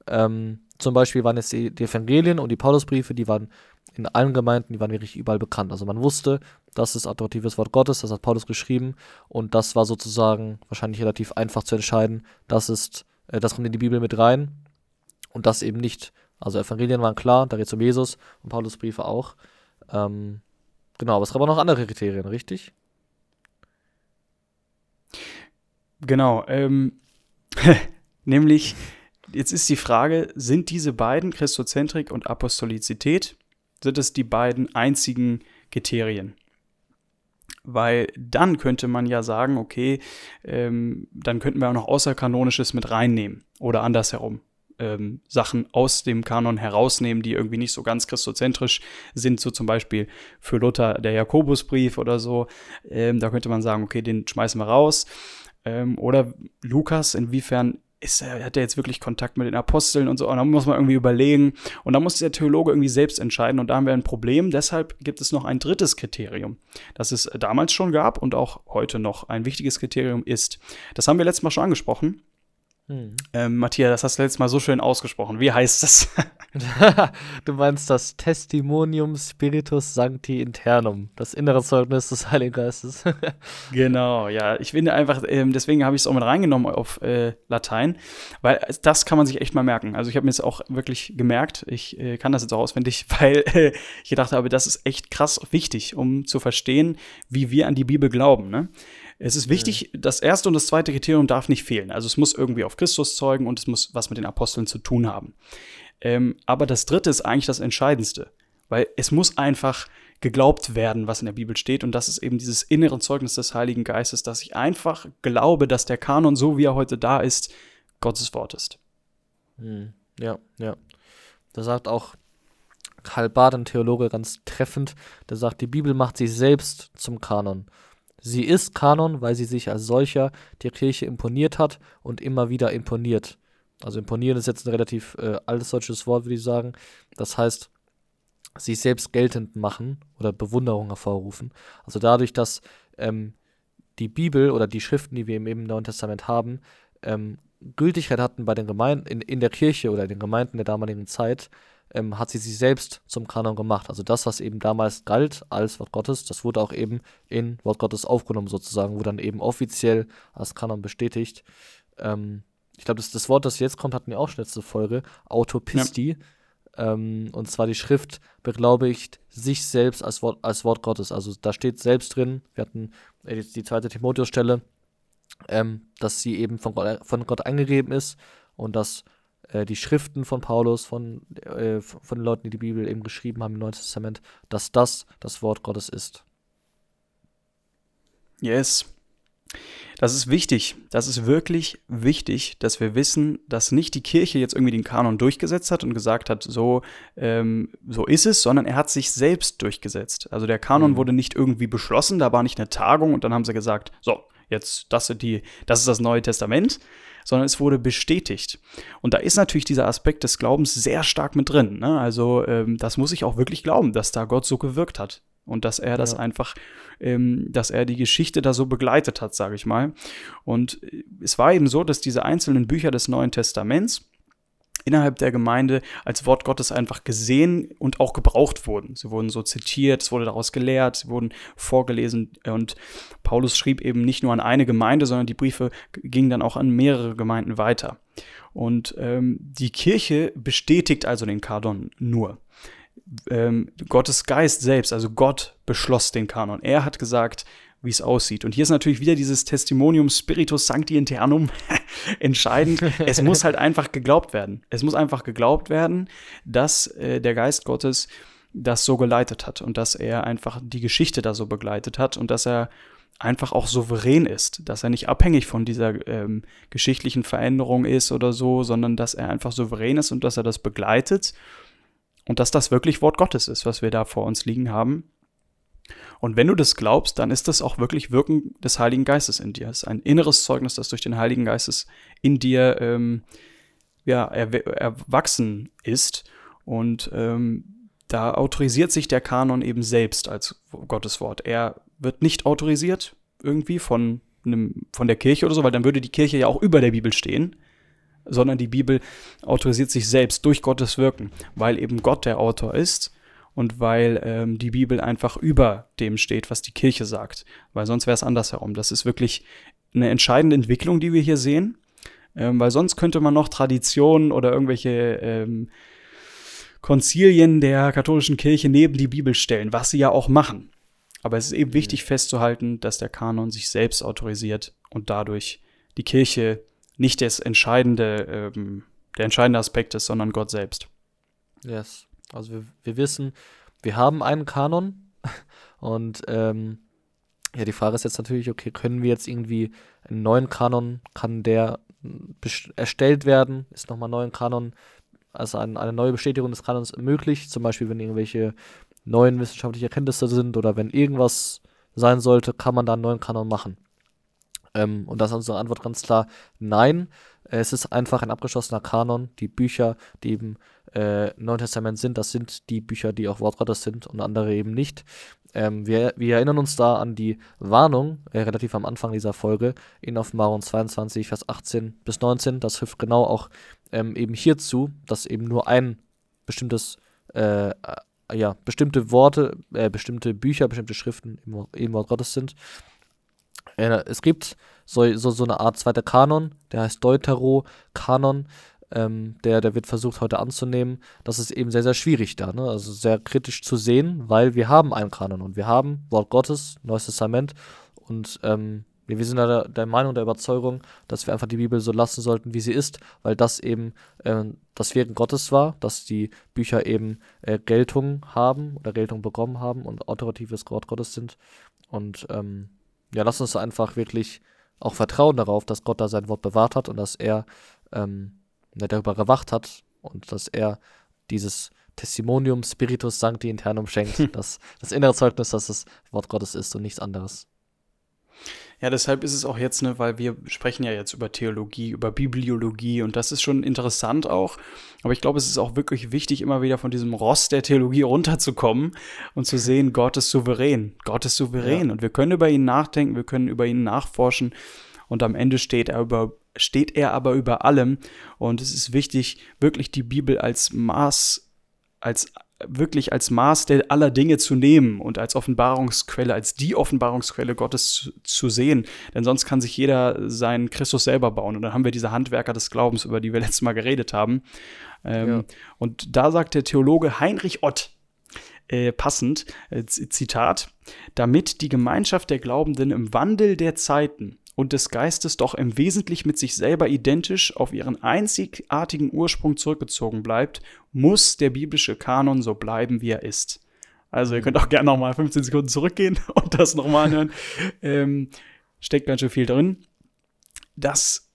Ähm, zum Beispiel waren jetzt die, die Evangelien und die Paulusbriefe, die waren in allen Gemeinden, die waren wirklich überall bekannt. Also man wusste, das ist autoratives Wort Gottes, das hat Paulus geschrieben und das war sozusagen wahrscheinlich relativ einfach zu entscheiden, das ist, äh, das kommt in die Bibel mit rein und das eben nicht. Also Evangelien waren klar, da geht es um Jesus und Paulus Briefe auch. Ähm, genau, aber es gab auch noch andere Kriterien, richtig? Genau, ähm, nämlich, jetzt ist die Frage, sind diese beiden, Christozentrik und Apostolizität, sind es die beiden einzigen Kriterien? Weil dann könnte man ja sagen, okay, ähm, dann könnten wir auch noch Außerkanonisches mit reinnehmen oder andersherum ähm, Sachen aus dem Kanon herausnehmen, die irgendwie nicht so ganz christozentrisch sind, so zum Beispiel für Luther der Jakobusbrief oder so. Ähm, da könnte man sagen, okay, den schmeißen wir raus. Ähm, oder Lukas, inwiefern ist er, hat er jetzt wirklich Kontakt mit den Aposteln und so? Und da muss man irgendwie überlegen. Und da muss der Theologe irgendwie selbst entscheiden. Und da haben wir ein Problem. Deshalb gibt es noch ein drittes Kriterium, das es damals schon gab und auch heute noch ein wichtiges Kriterium ist. Das haben wir letztes Mal schon angesprochen. Hm. Ähm, Matthias, das hast du letztes Mal so schön ausgesprochen. Wie heißt das? du meinst das Testimonium Spiritus Sancti Internum, das innere Zeugnis des Heiligen Geistes. genau, ja. Ich finde einfach, ähm, deswegen habe ich es auch mit reingenommen auf äh, Latein, weil das kann man sich echt mal merken. Also ich habe mir es auch wirklich gemerkt. Ich äh, kann das jetzt auch auswendig, weil äh, ich gedacht habe, das ist echt krass wichtig, um zu verstehen, wie wir an die Bibel glauben. Ne? Es ist wichtig, mhm. das erste und das zweite Kriterium darf nicht fehlen. Also es muss irgendwie auf Christus zeugen und es muss was mit den Aposteln zu tun haben. Ähm, aber das dritte ist eigentlich das Entscheidendste, weil es muss einfach geglaubt werden, was in der Bibel steht. Und das ist eben dieses innere Zeugnis des Heiligen Geistes, dass ich einfach glaube, dass der Kanon, so wie er heute da ist, Gottes Wort ist. Hm, ja, ja. Da sagt auch Karl Barth, ein Theologe, ganz treffend, der sagt, die Bibel macht sich selbst zum Kanon. Sie ist Kanon, weil sie sich als solcher der Kirche imponiert hat und immer wieder imponiert. Also imponieren ist jetzt ein relativ äh, altes deutsches Wort, würde ich sagen. Das heißt, sich selbst geltend machen oder Bewunderung hervorrufen. Also dadurch, dass ähm, die Bibel oder die Schriften, die wir im Neuen Testament haben, ähm, Gültigkeit hatten bei den Gemeinden, in, in der Kirche oder in den Gemeinden der damaligen Zeit, ähm, hat sie sich selbst zum Kanon gemacht. Also das, was eben damals galt als Wort Gottes, das wurde auch eben in Wort Gottes aufgenommen sozusagen, wurde dann eben offiziell als Kanon bestätigt. Ähm, ich glaube, das, das Wort, das jetzt kommt, hatten wir auch schon letzte Folge, Autopistie. Ähm, und zwar die Schrift beglaubigt sich selbst als Wort, als Wort Gottes. Also da steht selbst drin, wir hatten äh, die zweite Timotheus-Stelle, ähm, dass sie eben von Gott, von Gott eingegeben ist und dass äh, die Schriften von Paulus, von, äh, von den Leuten, die die Bibel eben geschrieben haben im Neuen Testament, dass das das Wort Gottes ist. Yes. Das ist wichtig. Das ist wirklich wichtig, dass wir wissen, dass nicht die Kirche jetzt irgendwie den Kanon durchgesetzt hat und gesagt hat, so, ähm, so ist es, sondern er hat sich selbst durchgesetzt. Also der Kanon mhm. wurde nicht irgendwie beschlossen, da war nicht eine Tagung und dann haben sie gesagt, so, jetzt das sind die, das ist das Neue Testament, sondern es wurde bestätigt. Und da ist natürlich dieser Aspekt des Glaubens sehr stark mit drin. Ne? Also ähm, das muss ich auch wirklich glauben, dass da Gott so gewirkt hat und dass er das ja. einfach, ähm, dass er die Geschichte da so begleitet hat, sage ich mal. Und äh, es war eben so, dass diese einzelnen Bücher des Neuen Testaments innerhalb der Gemeinde als Wort Gottes einfach gesehen und auch gebraucht wurden. Sie wurden so zitiert, es wurde daraus gelehrt, sie wurden vorgelesen und Paulus schrieb eben nicht nur an eine Gemeinde, sondern die Briefe gingen dann auch an mehrere Gemeinden weiter. Und ähm, die Kirche bestätigt also den Kanon nur. Ähm, Gottes Geist selbst, also Gott beschloss den Kanon. Er hat gesagt, wie es aussieht. Und hier ist natürlich wieder dieses Testimonium Spiritus Sancti Internum entscheidend. Es muss halt einfach geglaubt werden. Es muss einfach geglaubt werden, dass äh, der Geist Gottes das so geleitet hat und dass er einfach die Geschichte da so begleitet hat und dass er einfach auch souverän ist, dass er nicht abhängig von dieser ähm, geschichtlichen Veränderung ist oder so, sondern dass er einfach souverän ist und dass er das begleitet und dass das wirklich Wort Gottes ist, was wir da vor uns liegen haben. Und wenn du das glaubst, dann ist das auch wirklich Wirken des Heiligen Geistes in dir. Es ist ein inneres Zeugnis, das durch den Heiligen Geistes in dir ähm, ja, erwachsen ist. Und ähm, da autorisiert sich der Kanon eben selbst als Gottes Wort. Er wird nicht autorisiert irgendwie von, einem, von der Kirche oder so, weil dann würde die Kirche ja auch über der Bibel stehen sondern die Bibel autorisiert sich selbst durch Gottes Wirken, weil eben Gott der Autor ist und weil ähm, die Bibel einfach über dem steht, was die Kirche sagt. Weil sonst wäre es andersherum. Das ist wirklich eine entscheidende Entwicklung, die wir hier sehen. Ähm, weil sonst könnte man noch Traditionen oder irgendwelche ähm, Konzilien der katholischen Kirche neben die Bibel stellen, was sie ja auch machen. Aber es ist eben wichtig festzuhalten, dass der Kanon sich selbst autorisiert und dadurch die Kirche nicht das entscheidende, ähm, der entscheidende Aspekt ist, sondern Gott selbst. Yes. Also wir, wir wissen, wir haben einen Kanon und ähm, ja, die Frage ist jetzt natürlich, okay, können wir jetzt irgendwie einen neuen Kanon, kann der erstellt werden? Ist nochmal ein neuer Kanon, also ein, eine neue Bestätigung des Kanons möglich? Zum Beispiel, wenn irgendwelche neuen wissenschaftlichen Erkenntnisse sind oder wenn irgendwas sein sollte, kann man da einen neuen Kanon machen? Ähm, und das ist unsere Antwort ganz klar: Nein. Es ist einfach ein abgeschlossener Kanon. Die Bücher, die im äh, Neuen Testament sind, das sind die Bücher, die auch Wort Gottes sind und andere eben nicht. Ähm, wir, wir, erinnern uns da an die Warnung, äh, relativ am Anfang dieser Folge, in Offenbarung 22, Vers 18 bis 19. Das hilft genau auch ähm, eben hierzu, dass eben nur ein bestimmtes, äh, ja, bestimmte Worte, äh, bestimmte Bücher, bestimmte Schriften im, im Wort Gottes sind. Äh, es gibt so, so, so eine Art zweiter Kanon, der heißt Deutero-Kanon. Ähm, der, der wird versucht heute anzunehmen. Das ist eben sehr, sehr schwierig da, ne? also sehr kritisch zu sehen, weil wir haben einen Kanon und wir haben Wort Gottes, Neues Testament und ähm, wir sind der, der Meinung, der Überzeugung, dass wir einfach die Bibel so lassen sollten, wie sie ist, weil das eben äh, das Wirken Gottes war, dass die Bücher eben äh, Geltung haben oder Geltung bekommen haben und autoratives Wort Gottes sind. Und ähm, ja, lass uns einfach wirklich auch vertrauen darauf, dass Gott da sein Wort bewahrt hat und dass er ähm, darüber gewacht hat und dass er dieses Testimonium Spiritus Sancti Internum schenkt, dass das innere Zeugnis, dass das Wort Gottes ist und nichts anderes. Ja, deshalb ist es auch jetzt, ne, weil wir sprechen ja jetzt über Theologie, über Bibliologie und das ist schon interessant auch. Aber ich glaube, es ist auch wirklich wichtig, immer wieder von diesem Rost der Theologie runterzukommen und zu sehen, Gott ist souverän. Gott ist souverän ja. und wir können über ihn nachdenken, wir können über ihn nachforschen und am Ende steht er über steht er aber über allem und es ist wichtig, wirklich die Bibel als Maß als wirklich als Maß der aller Dinge zu nehmen und als Offenbarungsquelle, als die Offenbarungsquelle Gottes zu, zu, sehen. Denn sonst kann sich jeder seinen Christus selber bauen. Und dann haben wir diese Handwerker des Glaubens, über die wir letztes Mal geredet haben. Ähm, ja. Und da sagt der Theologe Heinrich Ott, äh, passend, äh, Zitat, damit die Gemeinschaft der Glaubenden im Wandel der Zeiten und des Geistes doch im Wesentlichen mit sich selber identisch auf ihren einzigartigen Ursprung zurückgezogen bleibt, muss der biblische Kanon so bleiben, wie er ist. Also ihr könnt auch gerne noch mal 15 Sekunden zurückgehen und das nochmal anhören. Ähm, steckt ganz schön viel drin. Das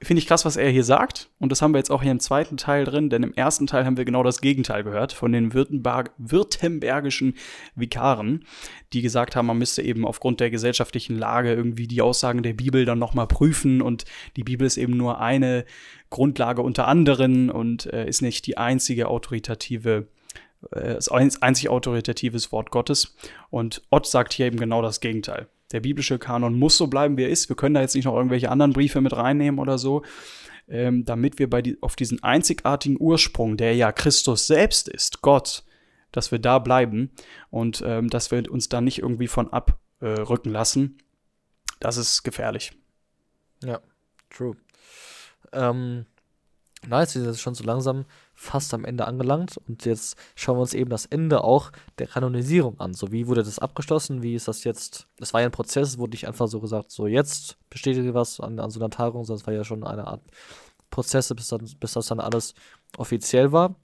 finde ich krass, was er hier sagt. Und das haben wir jetzt auch hier im zweiten Teil drin, denn im ersten Teil haben wir genau das Gegenteil gehört von den Württemberg württembergischen Vikaren, die gesagt haben, man müsste eben aufgrund der gesellschaftlichen Lage irgendwie die Aussagen der Bibel dann nochmal prüfen und die Bibel ist eben nur eine Grundlage unter anderen und äh, ist nicht die einzige autoritative äh, das einzig autoritatives Wort Gottes. Und Ott sagt hier eben genau das Gegenteil. Der biblische Kanon muss so bleiben, wie er ist. Wir können da jetzt nicht noch irgendwelche anderen Briefe mit reinnehmen oder so, ähm, damit wir bei die, auf diesen einzigartigen Ursprung, der ja Christus selbst ist, Gott, dass wir da bleiben und ähm, dass wir uns da nicht irgendwie von abrücken äh, lassen. Das ist gefährlich. Ja, true. Ähm, nice, wir sind schon so langsam fast am Ende angelangt und jetzt schauen wir uns eben das Ende auch der Kanonisierung an. So, wie wurde das abgeschlossen? Wie ist das jetzt? Das war ja ein Prozess, es wurde nicht einfach so gesagt, so jetzt bestätige was an, an so einer Tagung, sondern es war ja schon eine Art Prozesse, bis, dann, bis das dann alles offiziell war.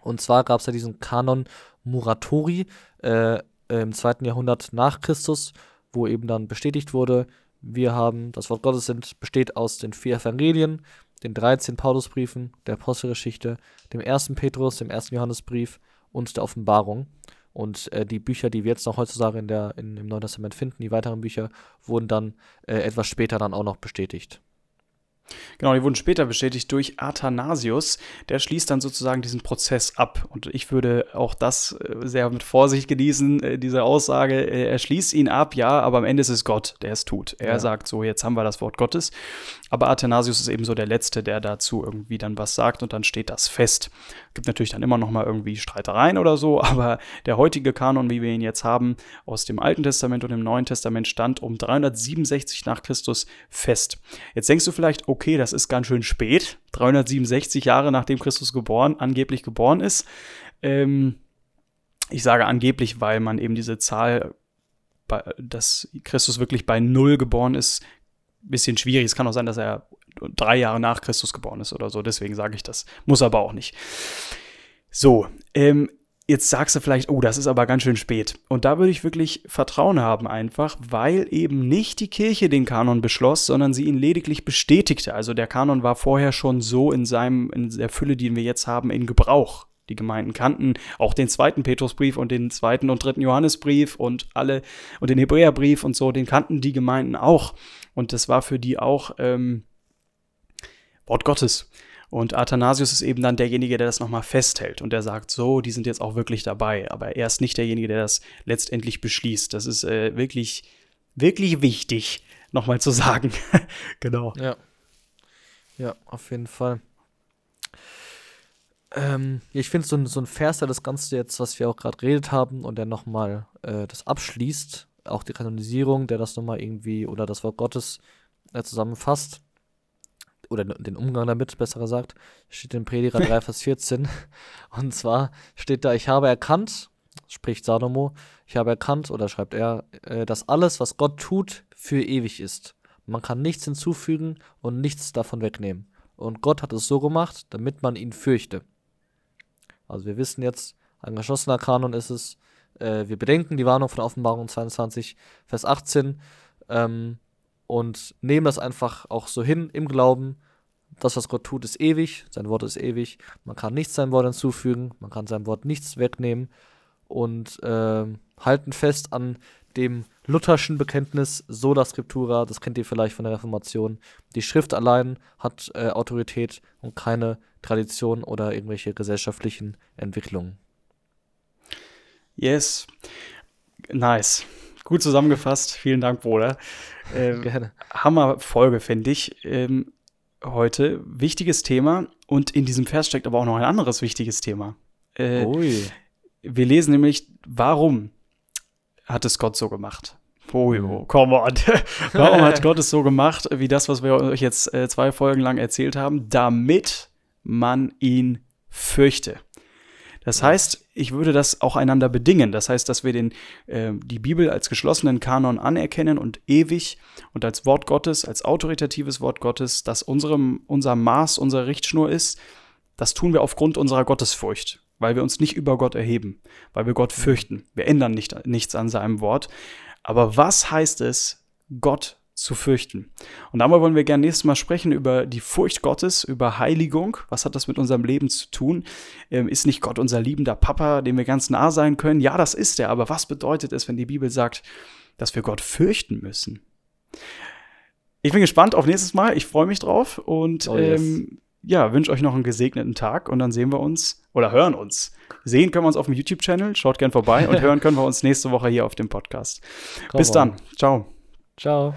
Und zwar gab es ja diesen Kanon Muratori äh, im zweiten Jahrhundert nach Christus, wo eben dann bestätigt wurde, wir haben, das Wort Gottes sind, besteht aus den vier Evangelien, den 13 Paulusbriefen, der Apostelgeschichte, dem 1. Petrus, dem 1. Johannesbrief und der Offenbarung. Und äh, die Bücher, die wir jetzt noch heutzutage in der, in, im Neuen Testament finden, die weiteren Bücher, wurden dann äh, etwas später dann auch noch bestätigt. Genau, die wurden später bestätigt durch Athanasius. Der schließt dann sozusagen diesen Prozess ab. Und ich würde auch das äh, sehr mit Vorsicht genießen, äh, diese Aussage. Er schließt ihn ab, ja, aber am Ende ist es Gott, der es tut. Er ja. sagt so, jetzt haben wir das Wort Gottes. Aber Athanasius ist eben so der Letzte, der dazu irgendwie dann was sagt und dann steht das fest. Gibt natürlich dann immer noch mal irgendwie Streitereien oder so, aber der heutige Kanon, wie wir ihn jetzt haben, aus dem Alten Testament und dem Neuen Testament stand um 367 nach Christus fest. Jetzt denkst du vielleicht, okay, das ist ganz schön spät, 367 Jahre nachdem Christus geboren, angeblich geboren ist. Ähm, ich sage angeblich, weil man eben diese Zahl, dass Christus wirklich bei Null geboren ist, ein bisschen schwierig. Es kann auch sein, dass er drei Jahre nach Christus geboren ist oder so. Deswegen sage ich das. Muss aber auch nicht. So, ähm, Jetzt sagst du vielleicht, oh, das ist aber ganz schön spät. Und da würde ich wirklich Vertrauen haben einfach, weil eben nicht die Kirche den Kanon beschloss, sondern sie ihn lediglich bestätigte. Also der Kanon war vorher schon so in seinem, in der Fülle, die wir jetzt haben, in Gebrauch. Die Gemeinden kannten auch den zweiten Petrusbrief und den zweiten und dritten Johannesbrief und alle und den Hebräerbrief und so, den kannten die Gemeinden auch. Und das war für die auch ähm, Wort Gottes. Und Athanasius ist eben dann derjenige, der das nochmal festhält und der sagt, so, die sind jetzt auch wirklich dabei. Aber er ist nicht derjenige, der das letztendlich beschließt. Das ist äh, wirklich, wirklich wichtig, nochmal zu sagen. genau. Ja. Ja, auf jeden Fall. Ähm, ich finde so, so ein Vers, der das Ganze jetzt, was wir auch gerade geredet haben, und der nochmal äh, das abschließt, auch die Kanonisierung, der das nochmal irgendwie, oder das Wort Gottes äh, zusammenfasst, oder den Umgang damit, besser gesagt, steht in Prediger 3, Vers 14. Und zwar steht da, ich habe erkannt, spricht Salomo, ich habe erkannt, oder schreibt er, äh, dass alles, was Gott tut, für ewig ist. Man kann nichts hinzufügen und nichts davon wegnehmen. Und Gott hat es so gemacht, damit man ihn fürchte. Also wir wissen jetzt, ein geschlossener Kanon ist es, äh, wir bedenken die Warnung von Offenbarung 22, Vers 18, ähm, und nehmen das einfach auch so hin im Glauben. Das, was Gott tut, ist ewig, sein Wort ist ewig. Man kann nichts seinem Wort hinzufügen, man kann seinem Wort nichts wegnehmen und äh, halten fest an dem lutherschen Bekenntnis Sola Scriptura, das kennt ihr vielleicht von der Reformation. Die Schrift allein hat äh, Autorität und keine Tradition oder irgendwelche gesellschaftlichen Entwicklungen. Yes. Nice. Gut zusammengefasst. Vielen Dank, Bruder. Ähm, Gerne. Hammer-Folge, finde ich. Ähm, heute. Wichtiges Thema. Und in diesem Vers steckt aber auch noch ein anderes wichtiges Thema. Äh, Ui. wir lesen nämlich, warum hat es Gott so gemacht? Oh, oh come on. warum hat Gott es so gemacht, wie das, was wir euch jetzt äh, zwei Folgen lang erzählt haben? Damit man ihn fürchte. Das heißt, ich würde das auch einander bedingen. Das heißt, dass wir den, äh, die Bibel als geschlossenen Kanon anerkennen und ewig und als Wort Gottes, als autoritatives Wort Gottes, das unserem, unser Maß, unsere Richtschnur ist. Das tun wir aufgrund unserer Gottesfurcht, weil wir uns nicht über Gott erheben, weil wir Gott fürchten. Wir ändern nicht, nichts an seinem Wort. Aber was heißt es, Gott zu fürchten. Und darüber wollen wir gerne nächstes Mal sprechen über die Furcht Gottes, über Heiligung. Was hat das mit unserem Leben zu tun? Ähm, ist nicht Gott unser liebender Papa, dem wir ganz nah sein können? Ja, das ist er. Aber was bedeutet es, wenn die Bibel sagt, dass wir Gott fürchten müssen? Ich bin gespannt auf nächstes Mal. Ich freue mich drauf und oh, yes. ähm, ja, wünsche euch noch einen gesegneten Tag und dann sehen wir uns oder hören uns. Sehen können wir uns auf dem YouTube-Channel. Schaut gern vorbei und hören können wir uns nächste Woche hier auf dem Podcast. Bis dann. Ciao. Ciao.